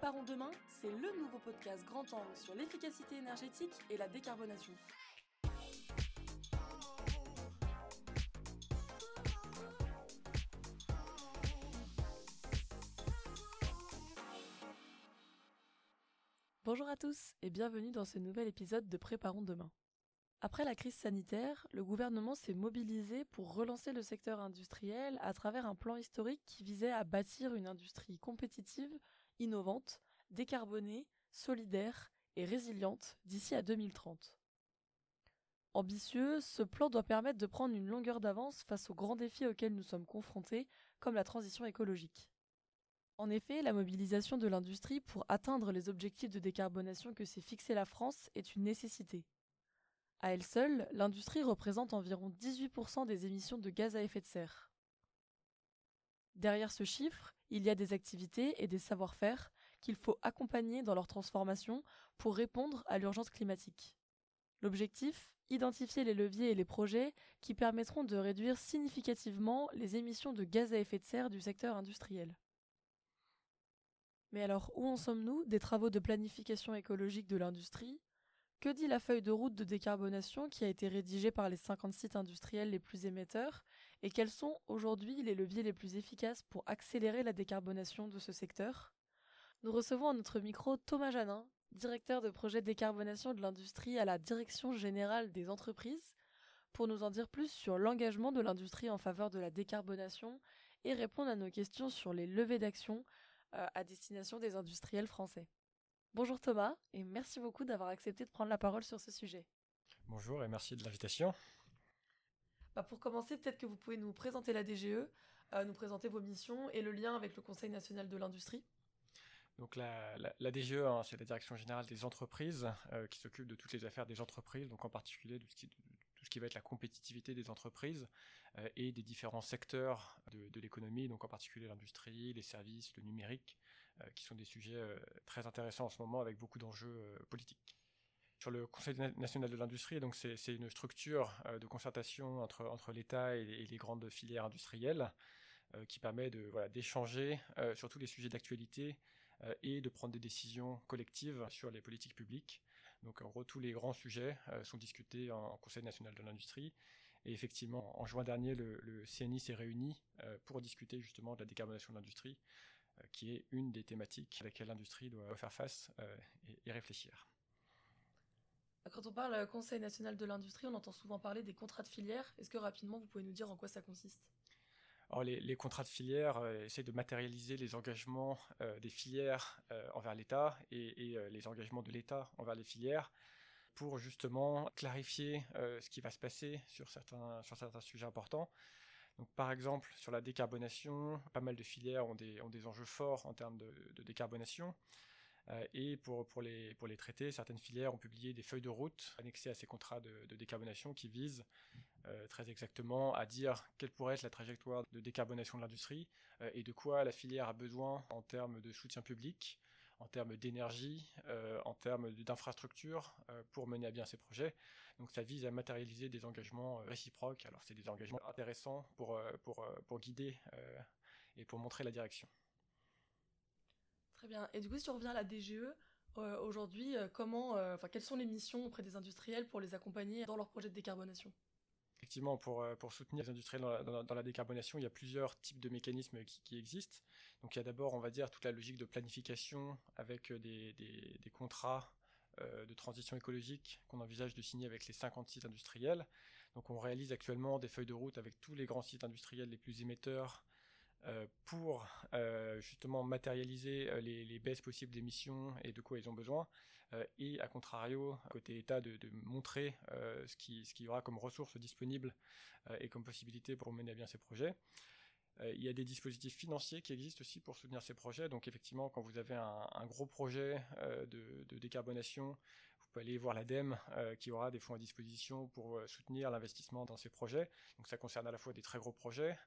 Préparons demain, c'est le nouveau podcast grand angle sur l'efficacité énergétique et la décarbonation. Bonjour à tous et bienvenue dans ce nouvel épisode de Préparons demain. Après la crise sanitaire, le gouvernement s'est mobilisé pour relancer le secteur industriel à travers un plan historique qui visait à bâtir une industrie compétitive, innovante, décarbonée, solidaire et résiliente d'ici à 2030. Ambitieux, ce plan doit permettre de prendre une longueur d'avance face aux grands défis auxquels nous sommes confrontés, comme la transition écologique. En effet, la mobilisation de l'industrie pour atteindre les objectifs de décarbonation que s'est fixé la France est une nécessité. À elle seule, l'industrie représente environ 18% des émissions de gaz à effet de serre. Derrière ce chiffre, il y a des activités et des savoir-faire qu'il faut accompagner dans leur transformation pour répondre à l'urgence climatique. L'objectif Identifier les leviers et les projets qui permettront de réduire significativement les émissions de gaz à effet de serre du secteur industriel. Mais alors, où en sommes-nous des travaux de planification écologique de l'industrie? Que dit la feuille de route de décarbonation qui a été rédigée par les 50 sites industriels les plus émetteurs? Et quels sont aujourd'hui les leviers les plus efficaces pour accélérer la décarbonation de ce secteur? Nous recevons à notre micro Thomas Janin, directeur de projet décarbonation de l'industrie à la Direction générale des entreprises, pour nous en dire plus sur l'engagement de l'industrie en faveur de la décarbonation et répondre à nos questions sur les levées d'action euh, à destination des industriels français. Bonjour Thomas, et merci beaucoup d'avoir accepté de prendre la parole sur ce sujet. Bonjour et merci de l'invitation. Bah, pour commencer, peut-être que vous pouvez nous présenter la DGE, euh, nous présenter vos missions et le lien avec le Conseil national de l'industrie. Donc la, DGE, hein, c'est la Direction générale des entreprises euh, qui s'occupe de toutes les affaires des entreprises, donc en particulier de tout ce qui va être la compétitivité des entreprises euh, et des différents secteurs de, l'économie, donc en particulier l'industrie, les services, le numérique, qui sont des sujets très intéressants en ce moment avec beaucoup d'enjeux politiques sur le Conseil national de l'industrie. Donc c'est une structure de concertation entre, l'État et, les grandes filières industrielles qui permet d'échanger sur tous les sujets d'actualité et de prendre des décisions collectives sur les politiques publiques. Donc en gros tous les grands sujets sont discutés en, Conseil national de l'industrie. Et effectivement, en juin dernier, le, CNI s'est réuni pour discuter justement de la décarbonation de l'industrie euh, qui est une des thématiques à laquelle l'industrie doit faire face euh, et, réfléchir. Quand on parle Conseil national de l'industrie, on entend souvent parler des contrats de filière. Est-ce que rapidement, vous pouvez nous dire en quoi ça consiste? Les, contrats de filière euh, essaient de matérialiser les engagements des filières envers l'État et, les engagements de l'État envers les filières pour justement clarifier ce qui va se passer sur certains, sur certains sujets importants par exemple, sur la décarbonation, pas mal de filières ont des, enjeux forts en termes de, décarbonation. Euh, et pour, les, traiter, certaines filières ont publié des feuilles de route annexées à ces contrats de, décarbonation qui visent euh, très exactement à dire quelle pourrait être la trajectoire de décarbonation de l'industrie euh, et de quoi la filière a besoin en termes de soutien public, en termes d'énergie, en termes d'infrastructure euh, pour mener à bien ces projets. Donc ça vise à matérialiser des engagements réciproques. Alors c'est des engagements intéressants pour guider et pour montrer la direction. Très bien. Et du coup, si on revient à la DGE, aujourd'hui, comment, enfin, quelles sont les missions auprès des industriels pour les accompagner dans leur projet de décarbonation? Effectivement, pour, euh, pour soutenir les industriels dans la, décarbonation, il y a plusieurs types de mécanismes qui, existent. Donc il y a d'abord, on va dire, toute la logique de planification avec euh, des, des, contrats euh, de transition écologique qu'on envisage de signer avec les 50 sites industriels. Donc on réalise actuellement des feuilles de route avec tous les grands sites industriels les plus émetteurs euh, pour euh, justement matérialiser euh, les, baisses possibles d'émissions et de quoi ils ont besoin, et à contrario, côté État, de, montrer ce qui ce qui y aura comme ressources disponibles et comme possibilité pour mener à bien ces projets. il y a des dispositifs financiers qui existent aussi pour soutenir ces projets. Donc effectivement, quand vous avez un, gros projet de, décarbonation, vous pouvez aller voir l'ADEME qui aura des fonds à disposition pour soutenir l'investissement dans ces projets. Donc ça concerne à la fois des très gros projets,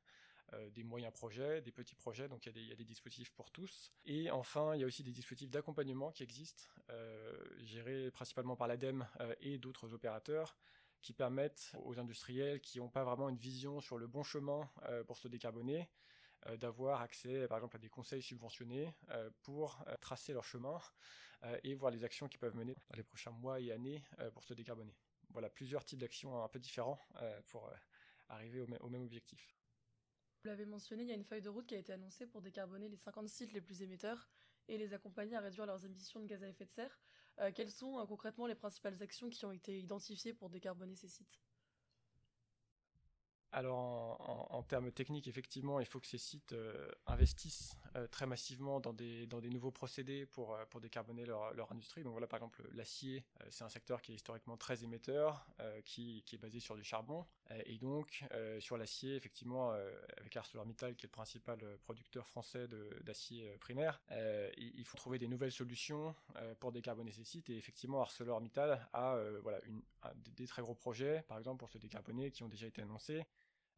euh, des moyens projets, des petits projets, donc il y, a des, dispositifs pour tous. Et enfin, il y a aussi des dispositifs d'accompagnement qui existent, euh, gérés principalement par l'ADEME euh, et d'autres opérateurs, qui permettent aux industriels qui n'ont pas vraiment une vision sur le bon chemin pour se décarboner, d'avoir accès, par exemple, à des conseils subventionnés pour tracer leur chemin et voir les actions qu'ils peuvent mener dans les prochains mois et années pour se décarboner. Voilà, plusieurs types d'actions un peu différents pour arriver au, au même objectif. Vous l'avez mentionné, il y a une feuille de route qui a été annoncée pour décarboner les 50 sites les plus émetteurs et les accompagner à réduire leurs émissions de gaz à effet de serre. Euh, quelles sont euh, concrètement les principales actions qui ont été identifiées pour décarboner ces sites? Alors en, termes techniques, effectivement, il faut que ces sites euh, investissent très massivement dans des, dans des nouveaux procédés pour, euh, pour décarboner leur, leur, industrie. Donc voilà, par exemple, l'acier, c'est un secteur qui est historiquement très émetteur, qui, qui, est basé sur du charbon. et donc, sur l'acier, effectivement, avec ArcelorMittal, qui est le principal producteur français d'acier primaire, il, faut trouver des nouvelles solutions pour décarboner ces sites. Et effectivement, ArcelorMittal a voilà, une, des très gros projets, par exemple, pour se décarboner, qui ont déjà été annoncés.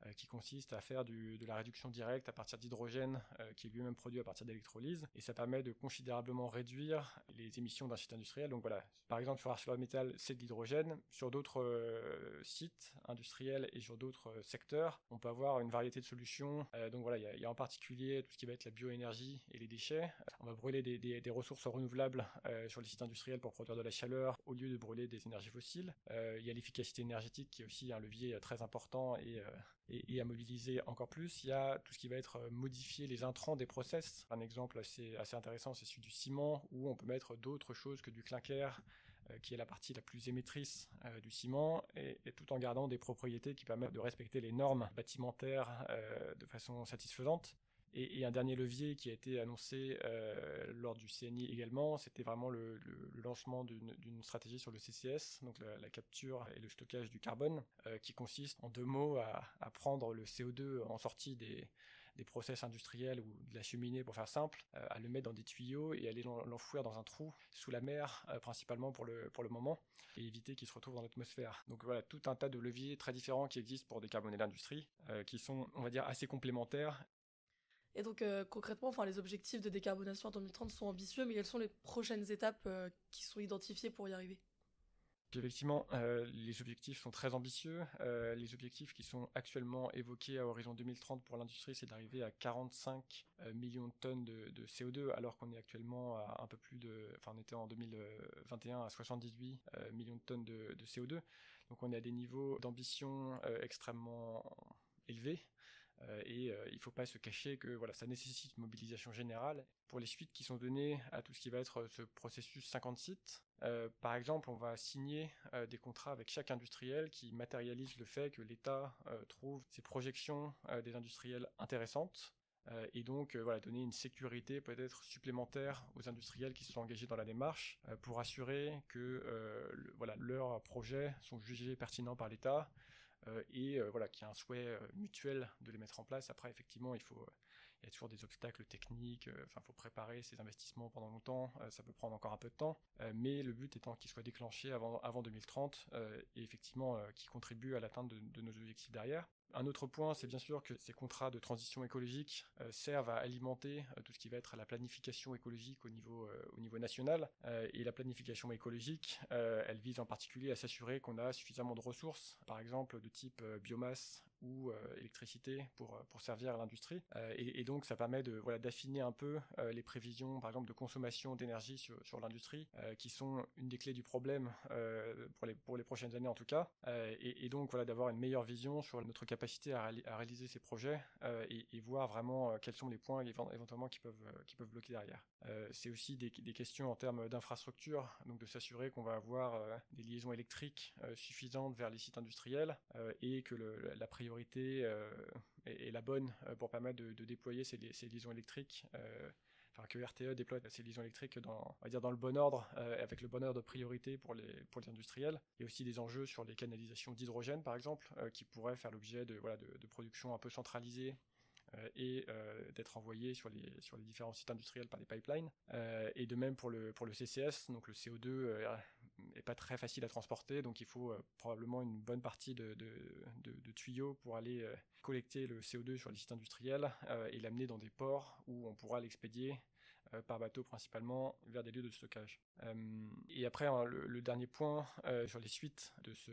Euh, qui consiste à faire de la réduction directe à partir d'hydrogène euh, qui est lui-même produit à partir d'électrolyse et ça permet de considérablement réduire les émissions d'un site industriel. Donc voilà, par exemple sur ArcelorMittal c'est de l'hydrogène, sur d'autres euh, sites industriels et sur d'autres secteurs on peut avoir une variété de solutions. donc voilà, il y, a en particulier tout ce qui va être la bioénergie et les déchets. On va brûler des, des, des ressources renouvelables sur les sites industriels pour produire de la chaleur au lieu de brûler des énergies fossiles. il y a l'efficacité énergétique qui est aussi un levier très important et et, à mobiliser encore plus. Il y a tout ce qui va être euh, modifier les intrants des process. Un exemple assez, intéressant, c'est celui du ciment, où on peut mettre d'autres choses que du clinker, euh, qui est la partie la plus émettrice euh, du ciment, et, tout en gardant des propriétés qui permettent de respecter les normes bâtimentaires de façon satisfaisante. Et, un dernier levier qui a été annoncé euh, lors du CNI également, c'était vraiment le, lancement d'une stratégie sur le CCS, donc la, capture et le stockage du carbone, euh, qui consiste en deux mots à, prendre le CO2 en sortie des, des process industriels ou de la cheminée pour faire simple, euh, à le mettre dans des tuyaux et aller l'enfouir dans un trou sous la mer principalement pour le, pour le moment et éviter qu'il se retrouve dans l'atmosphère. Donc voilà, tout un tas de leviers très différents qui existent pour décarboner l'industrie, qui sont, on va dire, assez complémentaires et donc euh, concrètement, enfin, les objectifs de décarbonation en 2030 sont ambitieux, mais quelles sont les prochaines étapes euh, qui sont identifiées pour y arriver? Effectivement, euh, les objectifs sont très ambitieux. les objectifs qui sont actuellement évoqués à horizon 2030 pour l'industrie, c'est d'arriver à 45 millions de tonnes de, CO2, alors qu'on est actuellement à un peu plus de, enfin, on était en 2021 à 78 millions de tonnes de, de, CO2. Donc, on est à des niveaux d'ambition extrêmement élevés. Euh, et euh, il ne faut pas se cacher que voilà, ça nécessite une mobilisation générale. Pour les suites qui sont données à tout ce qui va être ce processus 50 sites, euh, par exemple, on va signer des contrats avec chaque industriel qui matérialise le fait que l'État trouve ces projections des industriels intéressantes et donc voilà, donner une sécurité peut-être supplémentaire aux industriels qui sont engagés dans la démarche pour assurer que voilà, leurs projets sont jugés pertinents par l'État euh, et euh, voilà, qu'il y a un souhait euh, mutuel de les mettre en place. Après, effectivement, il faut il y a toujours des obstacles techniques, enfin faut préparer ces investissements pendant longtemps, ça peut prendre encore un peu de temps, mais le but étant qu'ils soient déclenchés avant, avant 2030 et effectivement qui contribuent à l'atteinte de, nos objectifs derrière. Un autre point, c'est bien sûr que ces contrats de transition écologique euh, servent à alimenter euh, tout ce qui va être la planification écologique au niveau, euh, national. et la planification écologique, elle vise en particulier à s'assurer qu'on a suffisamment de ressources, par exemple de type biomasse ou électricité pour, servir l'industrie. Et, donc ça permet de voilà d'affiner un peu les prévisions, par exemple de consommation d'énergie sur, sur l'industrie, qui sont une des clés du problème pour, les, pour les prochaines années en tout cas. Et, et, donc voilà d'avoir une meilleure vision sur notre capacité à, réaliser ces projets euh, et, voir vraiment euh, quels sont les points éventuellement qui peuvent, euh, qui peuvent bloquer derrière. c'est aussi des, questions en termes d'infrastructure, donc de s'assurer qu'on va avoir des liaisons électriques suffisantes vers les sites industriels et que la priorité est, la bonne pour permettre de, déployer ces, ces liaisons électriques enfin que RTE déploie ses liaisons électriques dans, on va dire dans le bon ordre, euh, avec le bon ordre de priorité pour les, pour les industriels. Il y a aussi des enjeux sur les canalisations d'hydrogène, par exemple, euh, qui pourraient faire l'objet de, voilà, de, production un peu centralisée euh, et d'être envoyées sur les, sur les différents sites industriels par les pipelines. et de même pour le, pour le CCS, donc le CO2 est pas très facile à transporter, donc il faut probablement une bonne partie de, tuyaux pour aller collecter le CO2 sur les sites industriels euh, et l'amener dans des ports où on pourra l'expédier euh, par bateau principalement vers des lieux de stockage. Euh, et après, hein, le, dernier point sur les suites de ce,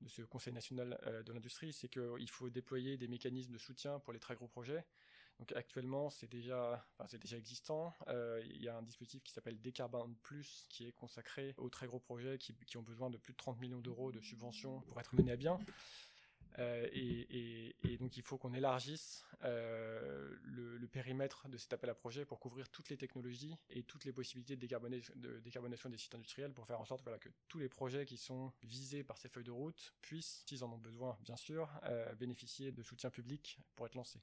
de ce Conseil national de l'industrie, c'est qu'il faut déployer des mécanismes de soutien pour les très gros projets. Donc actuellement, c'est déjà, c'est déjà existant. Euh, il y a un dispositif qui s'appelle Décarbone Plus, qui est consacré aux très gros projets qui, ont besoin de plus de 30 millions d'euros de subventions pour être menés à bien. Euh, et, donc il faut qu'on élargisse euh, le, périmètre de cet appel à projet pour couvrir toutes les technologies et toutes les possibilités de, décarbonation, de décarbonation des sites industriels pour faire en sorte voilà, que tous les projets qui sont visés par ces feuilles de route puissent, s'ils en ont besoin bien sûr, bénéficier de soutien public pour être lancés.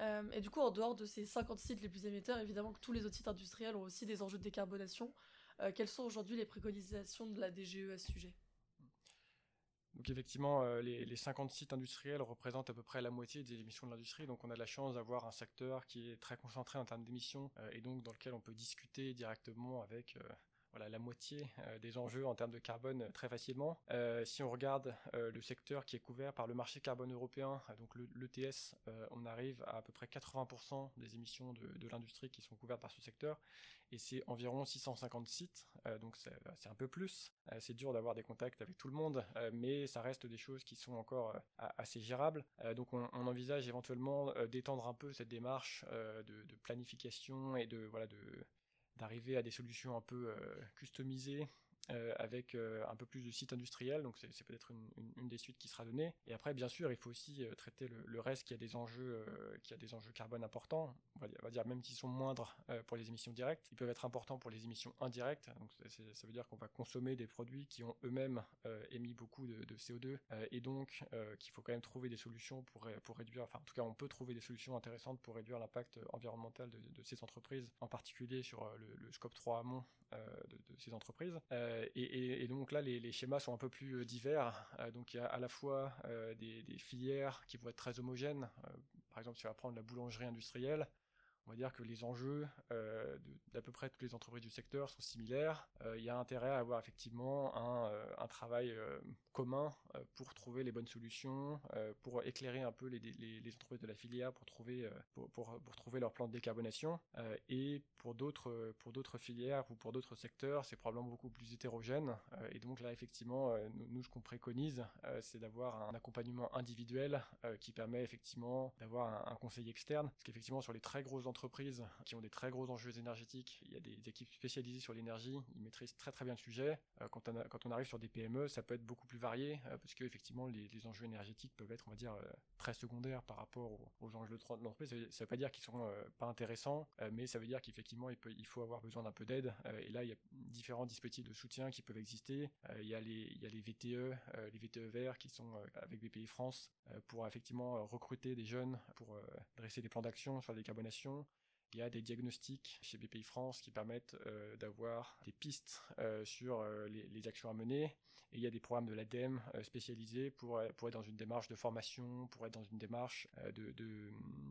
Euh, et du coup, en dehors de ces 50 sites les plus émetteurs, évidemment que tous les autres sites industriels ont aussi des enjeux de décarbonation. Euh, quelles sont aujourd'hui les préconisations de la DGE à ce sujet? Donc effectivement, euh, les, les, 50 sites industriels représentent à peu près la moitié des émissions de l'industrie. Donc on a la chance d'avoir un secteur qui est très concentré en termes d'émissions et donc dans lequel on peut discuter directement avec voilà, la moitié euh, des enjeux en termes de carbone euh, très facilement. Euh, si on regarde le secteur qui est couvert par le marché carbone européen, donc l'ETS, on arrive à à peu près 80% des émissions de, de l'industrie qui sont couvertes par ce secteur, et c'est environ 650 sites, donc c'est un peu plus. c'est dur d'avoir des contacts avec tout le monde, mais ça reste des choses qui sont encore assez gérables. donc on, envisage éventuellement d'étendre un peu cette démarche de, de, planification et de voilà de d'arriver à des solutions un peu euh, customisées euh, avec euh, un peu plus de sites industriels, donc c'est peut-être une, des suites qui sera donnée. Et après, bien sûr, il faut aussi euh, traiter le, le, reste qui a des enjeux, qui a des enjeux carbone importants. On va dire, même s'ils sont moindres pour les émissions directes, ils peuvent être importants pour les émissions indirectes. Donc ça veut dire qu'on va consommer des produits qui ont eux-mêmes émis beaucoup de, de CO2 et donc qu'il faut quand même trouver des solutions pour pour réduire. Enfin, en tout cas, on peut trouver des solutions intéressantes pour réduire l'impact environnemental de, ces entreprises, en particulier sur le, scope 3 amont de, de, ces entreprises. Et, et, donc là, les, schémas sont un peu plus euh, divers. Euh, donc il y a à la fois des, des, filières qui vont être très homogènes. par exemple, si on va prendre la boulangerie industrielle, on va dire que les enjeux euh, d'à peu près toutes les entreprises du secteur sont similaires. Euh, il y a intérêt à avoir effectivement un, euh, un travail commun pour trouver les bonnes solutions, pour éclairer un peu les, entreprises de la filière, pour trouver, pour, pour, trouver leur plan de décarbonation. et pour d'autres pour d'autres filières ou pour d'autres secteurs, c'est probablement beaucoup plus hétérogène. et donc là, effectivement, nous, nous, ce qu'on préconise, c'est d'avoir un accompagnement individuel qui permet effectivement d'avoir un, un conseil externe. Parce qu'effectivement, sur les très grosses qui ont des très gros enjeux énergétiques. Il y a des équipes spécialisées sur l'énergie, ils maîtrisent très très bien le sujet. Euh, quand, on arrive sur des PME, ça peut être beaucoup plus varié euh, parce que effectivement les, enjeux énergétiques peuvent être, on va dire, euh, très secondaires par rapport aux, aux enjeux de l'entreprise. Ça ne veut pas dire qu'ils sont pas intéressants, mais ça veut dire qu'effectivement il, il faut avoir besoin d'un peu d'aide. et là, il y a différents dispositifs de soutien qui peuvent exister. il y a les, il y a les VTE, les VTE verts qui sont avec BPI France pour effectivement recruter des jeunes pour dresser des plans d'action sur la décarbonation. Il y a des diagnostics chez BPI France qui permettent euh, d'avoir des pistes euh, sur euh, les, actions à mener. Et il y a des programmes de l'ADEME spécialisés pour, être dans une démarche de formation, pour être dans une démarche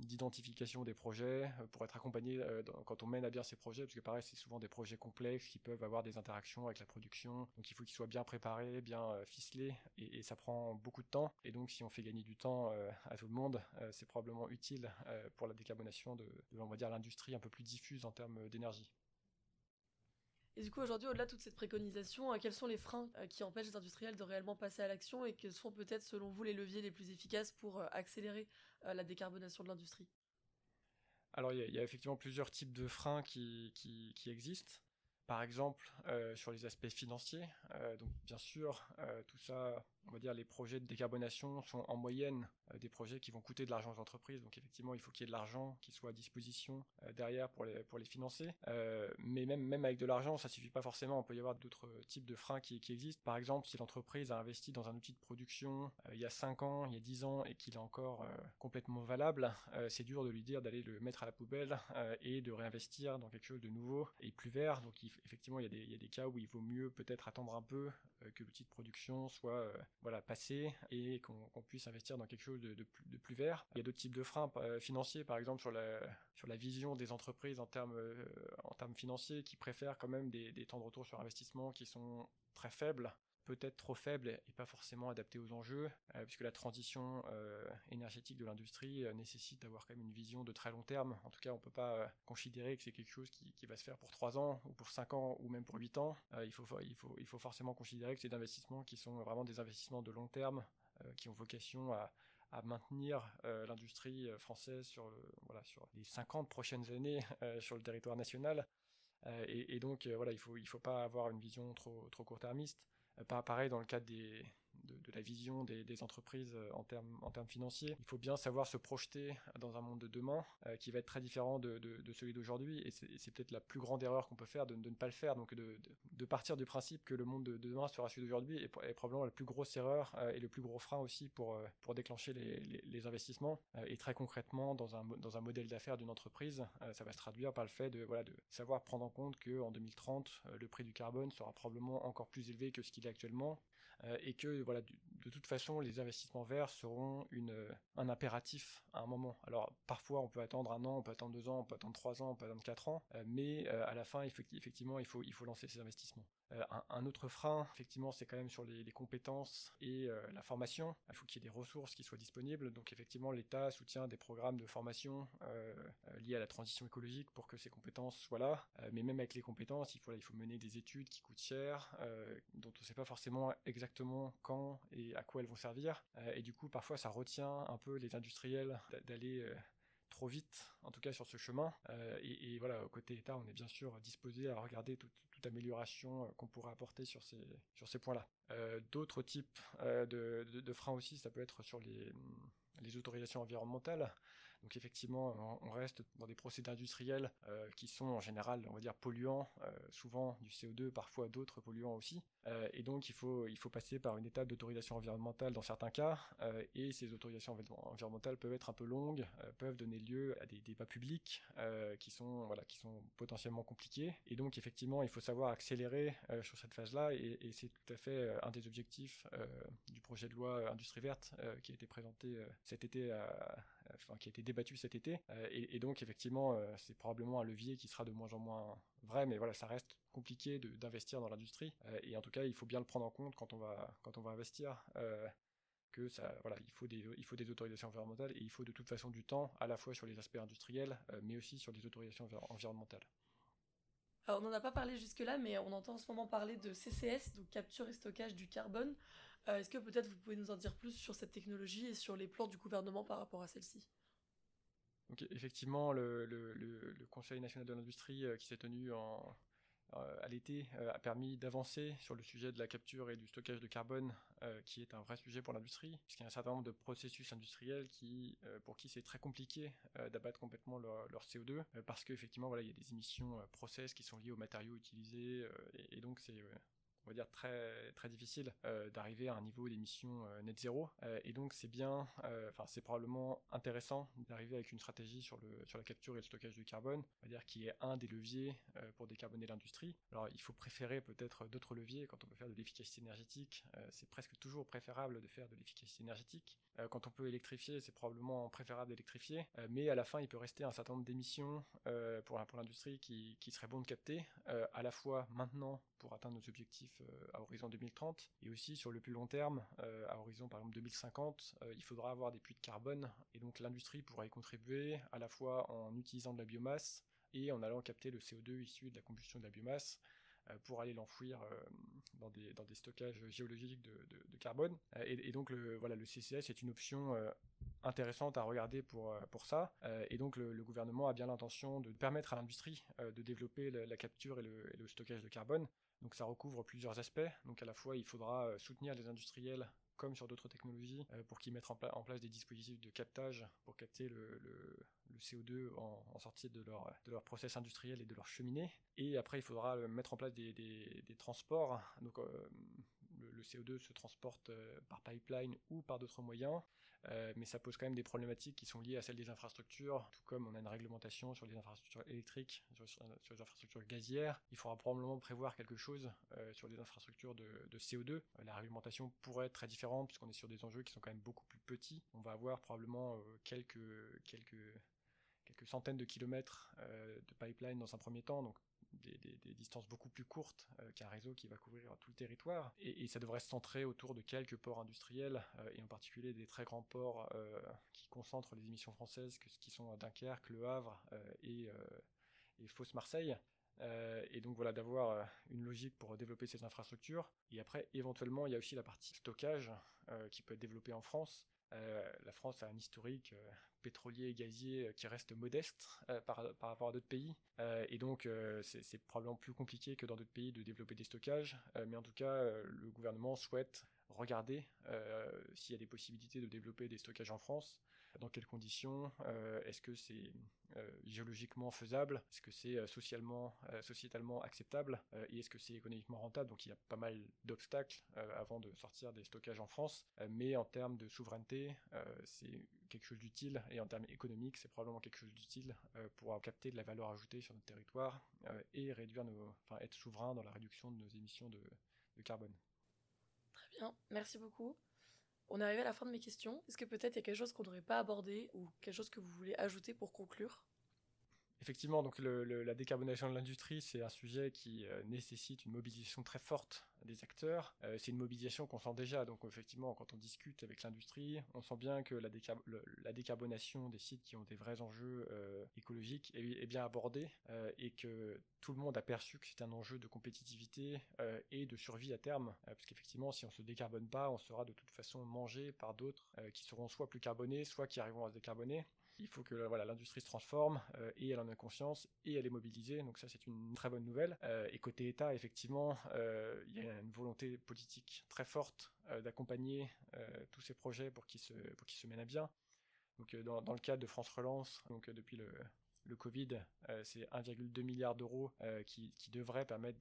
d'identification de, de, des projets, pour être accompagné quand on mène à bien ces projets, parce que pareil, c'est souvent des projets complexes qui peuvent avoir des interactions avec la production. Donc il faut qu'ils soient bien préparés, bien ficelés, et, ça prend beaucoup de temps. Et donc si on fait gagner du temps à tout le monde, c'est probablement utile pour la décarbonation de, de l'industrie un peu plus diffuse en termes d'énergie. Et du coup, aujourd'hui, au-delà de toute cette préconisation, euh, quels sont les freins euh, qui empêchent les industriels de réellement passer à l'action et quels sont peut-être, selon vous, les leviers les plus efficaces pour euh, accélérer la décarbonation de l'industrie? Alors, il y, y, a effectivement plusieurs types de freins qui, qui, qui existent. Par exemple, euh, sur les aspects financiers, euh, donc bien sûr, euh, tout ça, on va dire les projets de décarbonation sont en moyenne des projets qui vont coûter de l'argent aux entreprises. Donc effectivement, il faut qu'il y ait de l'argent qui soit à disposition derrière pour les, pour les financer. mais même, même avec de l'argent, ça suffit pas forcément. On peut y avoir d'autres types de freins qui, qui, existent. Par exemple, si l'entreprise a investi dans un outil de production il y a 5 ans, il y a 10 ans et qu'il est encore complètement valable, c'est dur de lui dire d'aller le mettre à la poubelle et de réinvestir dans quelque chose de nouveau et plus vert. Donc effectivement, il y, a des, il y, a des, cas où il vaut mieux peut-être attendre un peu euh, que l'outil de production soit euh, voilà, passé et qu'on qu puisse investir dans quelque chose de, plus, vert. Il y a d'autres types de freins euh, financiers, par exemple sur la, sur la vision des entreprises en termes, euh, en termes financiers, qui préfèrent quand même des, des temps de retour sur investissement qui sont très faibles peut-être trop faible et pas forcément adapté aux enjeux, euh, puisque la transition énergétique de l'industrie nécessite d'avoir quand même une vision de très long terme. En tout cas, on ne peut pas considérer que c'est quelque chose qui, qui, va se faire pour 3 ans, ou pour 5 ans, ou même pour 8 ans. Il, faut, il, faut, il faut forcément considérer que c'est des investissements qui sont vraiment des investissements de long terme, qui ont vocation à, à maintenir l'industrie française sur, sur les 50 prochaines années sur le territoire national. Et, et, donc voilà, il faut il faut pas avoir une vision trop trop court-termiste. Pas pareil dans le cadre des de, la vision des, entreprises euh, en termes financiers. Il faut bien savoir se projeter dans un monde de demain euh, qui va être très différent de, celui d'aujourd'hui. Et c'est peut-être la plus grande erreur qu'on peut faire de, ne pas le faire. Donc de, partir du principe que le monde de, demain sera celui d'aujourd'hui est, probablement la plus grosse erreur euh, et le plus gros frein aussi pour, déclencher les, investissements. et très concrètement, dans un, modèle d'affaires d'une entreprise, ça va se traduire par le fait de, de savoir prendre en compte qu'en 2030, le prix du carbone sera probablement encore plus élevé que ce qu'il est actuellement et que voilà, de, toute façon, les investissements verts seront euh, un impératif à un moment. Alors parfois, on peut attendre un an, on peut attendre deux ans, on peut attendre trois ans, on peut attendre quatre ans, euh, mais à la fin, effectivement, il faut lancer ces investissements. Euh, un, autre frein, effectivement, c'est quand même sur les, compétences et euh, la formation. Il faut qu'il y ait des ressources qui soient disponibles. Donc, effectivement, l'État soutient des programmes de formation euh, liés à la transition écologique pour que ces compétences soient là. mais même avec les compétences, il faut, il faut mener des études qui coûtent cher, dont on ne sait pas forcément exactement quand et à quoi elles vont servir. et du coup, parfois, ça retient un peu les industriels d'aller trop vite, en tout cas sur ce chemin. et, voilà, côté État, on est bien sûr disposé à regarder tout, amélioration euh, qu'on pourrait apporter sur ces, sur ces points-là. Euh, d'autres types euh, de, de, freins aussi, ça peut être sur les, les autorisations environnementales. Donc effectivement, on reste dans des procédés industriels euh, qui sont en général, on va dire, polluants, euh, souvent du CO2, parfois d'autres polluants aussi. Euh, et donc il faut, il faut passer par une étape d'autorisation environnementale dans certains cas. et ces autorisations environnementales peuvent être un peu longues, peuvent donner lieu à des débats publics qui, sont, voilà, qui sont potentiellement compliqués. Et donc effectivement, il faut savoir accélérer sur cette phase-là. Et, et c'est tout à fait un des objectifs du projet de loi Industrie verte qui a été présenté cet été à qui a été débattu cet été. Euh, et, donc, effectivement, euh, c'est probablement un levier qui sera de moins en moins vrai, mais voilà, ça reste compliqué d'investir dans l'industrie. Euh, et en tout cas, il faut bien le prendre en compte quand on va, quand on va investir. que ça, voilà, il faut, des, il faut des autorisations environnementales et il faut de toute façon du temps, à la fois sur les aspects industriels, mais aussi sur les autorisations environnementales. Alors, on n'en a pas parlé jusque-là, mais on entend en ce moment parler de CCS, donc capture et stockage du carbone. Euh, est-ce que peut-être vous pouvez nous en dire plus sur cette technologie et sur les plans du gouvernement par rapport à celle-ci? Effectivement, le, Conseil national de l'industrie euh, qui s'est tenu en, euh, à l'été a permis d'avancer sur le sujet de la capture et du stockage de carbone, qui est un vrai sujet pour l'industrie, puisqu'il y a un certain nombre de processus industriels qui, pour qui c'est très compliqué d'abattre complètement leur, CO2, parce qu'effectivement, voilà, il y a des émissions process qui sont liées aux matériaux utilisés, et, donc c'est on va dire très très difficile euh, d'arriver à un niveau d'émission euh, net zéro. Euh, et donc c'est bien enfin c'est probablement intéressant d'arriver avec une stratégie sur le sur la capture et le stockage du carbone on va dire qui est un des leviers pour décarboner l'industrie. Alors il faut préférer peut-être d'autres leviers quand on peut faire de l'efficacité énergétique. C'est presque toujours préférable de faire de l'efficacité énergétique quand on peut électrifier c'est probablement préférable d'électrifier. Mais à la fin il peut rester un certain nombre d'émissions pour pour l'industrie qui qui serait bon de capter à la fois maintenant pour atteindre nos objectifs euh, à horizon 2030 et aussi sur le plus long terme, euh, à horizon par exemple 2050, euh, il faudra avoir des puits de carbone et donc l'industrie pourra y contribuer à la fois en utilisant de la biomasse et en allant capter le CO2 issu de la combustion de la biomasse pour aller l'enfouir dans des, dans, des, stockages géologiques de, carbone. Et, donc le, voilà, le CCS est une option intéressante à regarder pour, ça. et donc le, gouvernement a bien l'intention de permettre à l'industrie de développer la, capture et le, stockage de carbone. Donc ça recouvre plusieurs aspects. Donc à la fois, il faudra euh, soutenir les industriels comme sur d'autres technologies, euh, pour qu'ils mettent en, place des dispositifs de captage pour capter le, CO2 en, sortie de leur, de leur process industriel et de leur cheminée. Et après, il faudra euh, mettre en place des, transports. Donc, le, CO2 se transporte par pipeline ou par d'autres moyens. Euh, mais ça pose quand même des problématiques qui sont liées à celles des infrastructures, tout comme on a une réglementation sur les infrastructures électriques, sur, les infrastructures gazières. Il faudra probablement prévoir quelque chose euh, sur les infrastructures de, CO2. Euh, la réglementation pourrait être très différente puisqu'on est sur des enjeux qui sont quand même beaucoup plus petits. On va avoir probablement quelques, quelques, quelques centaines de kilomètres de pipeline dans un premier temps, donc des, distances beaucoup plus courtes euh, qu'un réseau qui va couvrir tout le territoire. Et, ça devrait se centrer autour de quelques ports industriels, euh, et en particulier des très grands ports euh, qui concentrent les émissions françaises, que, qui sont Dunkerque, Le Havre et, et Fos-Marseille. et donc voilà, d'avoir une logique pour développer ces infrastructures. Et après, éventuellement, il y a aussi la partie stockage qui peut être développée en France. la France a un historique pétrolier et gazier qui reste modeste par, rapport à d'autres pays. et donc, c'est probablement plus compliqué que dans d'autres pays de développer des stockages. mais en tout cas, le gouvernement souhaite regarder s'il y a des possibilités de développer des stockages en France dans quelles conditions, euh, est-ce que c'est euh, géologiquement faisable, est-ce que c'est euh, socialement, sociétalement acceptable, et est-ce que c'est économiquement rentable? Donc il y a pas mal d'obstacles avant de sortir des stockages en France, mais en termes de souveraineté, c'est quelque chose d'utile, et en termes économiques, c'est probablement quelque chose d'utile pour capter de la valeur ajoutée sur notre territoire et réduire nos, enfin être souverain dans la réduction de nos émissions de, de carbone. Très bien, merci beaucoup. On est arrivé à la fin de mes questions. Est-ce que peut-être il y a quelque chose qu'on n'aurait pas abordé ou quelque chose que vous voulez ajouter pour conclure? Effectivement, donc la décarbonation de l'industrie, c'est un sujet qui euh, nécessite une mobilisation très forte des acteurs. Euh, c'est une mobilisation qu'on sent déjà. Donc effectivement, quand on discute avec l'industrie, on sent bien que la, décarbonation des sites qui ont des vrais enjeux euh, écologiques est, bien abordée et que tout le monde a perçu que c'est un enjeu de compétitivité et de survie à terme. parce qu'effectivement, si on se décarbone pas, on sera de toute façon mangé par d'autres qui seront soit plus carbonés, soit qui arriveront à se décarboner. Il faut que voilà l'industrie se transforme euh, et elle en a conscience et elle est mobilisée. Donc ça c'est une très bonne nouvelle. Euh, et côté État, effectivement, euh, il y a une volonté politique très forte d'accompagner tous ces projets pour qu'ils se pour qu'ils se mènent à bien. Donc dans, dans, le cadre de France Relance, donc depuis le le Covid, euh, c'est 1,2 milliard d'euros euh, qui, qui devrait permettre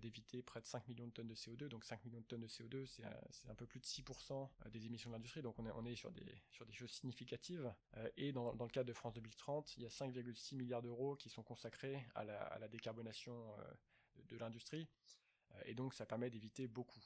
d'éviter près de 5 millions de tonnes de CO2. Donc 5 millions de tonnes de CO2, c'est un, peu plus de 6% euh, des émissions de l'industrie. Donc on est, sur, des, choses significatives. et dans, le cadre de France 2030, il y a 5,6 milliards d'euros qui sont consacrés à la, à la décarbonation de, de l'industrie. et donc ça permet d'éviter beaucoup.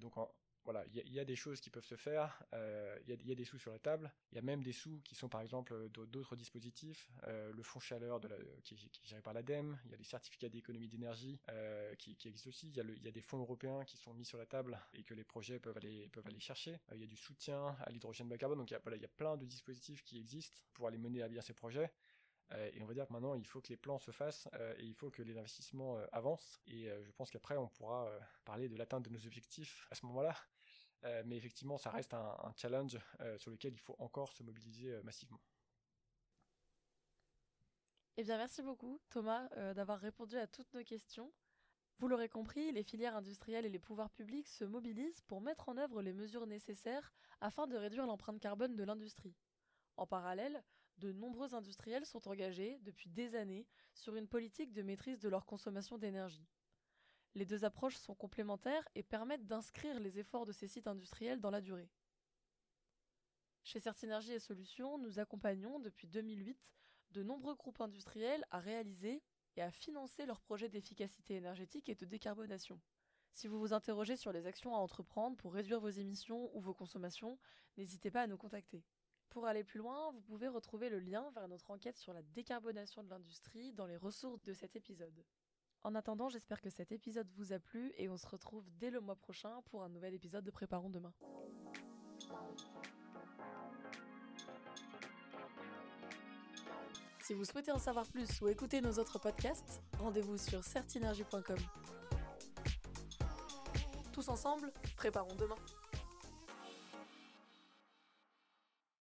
donc en, voilà, il y, a des choses qui peuvent se faire, euh, il y, a des sous sur la table, il y a même des sous qui sont par exemple d'autres dispositifs, euh, le fonds chaleur qui, est géré par l'ADEME, il y a les certificats d'économie d'énergie euh, qui, existent aussi, il y, a des fonds européens qui sont mis sur la table et que les projets peuvent aller, chercher, il y a du soutien à l'hydrogène bas carbone, donc il y a plein de dispositifs qui existent pour aller mener à bien ces projets. et on va dire que maintenant, il faut que les plans se fassent et il faut que les investissements avancent. Et je pense qu'après, on pourra parler de l'atteinte de nos objectifs à ce moment-là. Euh, mais effectivement, ça reste un, challenge euh, sur lequel il faut encore se mobiliser euh, massivement. Eh bien, merci beaucoup, Thomas, d'avoir répondu à toutes nos questions. Vous l'aurez compris, les filières industrielles et les pouvoirs publics se mobilisent pour mettre en œuvre les mesures nécessaires afin de réduire l'empreinte carbone de l'industrie. En parallèle, de nombreux industriels sont engagés, depuis des années, sur une politique de maîtrise de leur consommation d'énergie. Les deux approches sont complémentaires et permettent d'inscrire les efforts de ces sites industriels dans la durée. Chez Certinergie et Solutions, nous accompagnons depuis 2008 de nombreux groupes industriels à réaliser et à financer leurs projets d'efficacité énergétique et de décarbonation. Si vous vous interrogez sur les actions à entreprendre pour réduire vos émissions ou vos consommations, n'hésitez pas à nous contacter. Pour aller plus loin, vous pouvez retrouver le lien vers notre enquête sur la décarbonation de l'industrie dans les ressources de cet épisode. En attendant, j'espère que cet épisode vous a plu et on se retrouve dès le mois prochain pour un nouvel épisode de Préparons demain. Si vous souhaitez en savoir plus ou écouter nos autres podcasts, rendez-vous sur certinergie.com. Tous ensemble, préparons demain.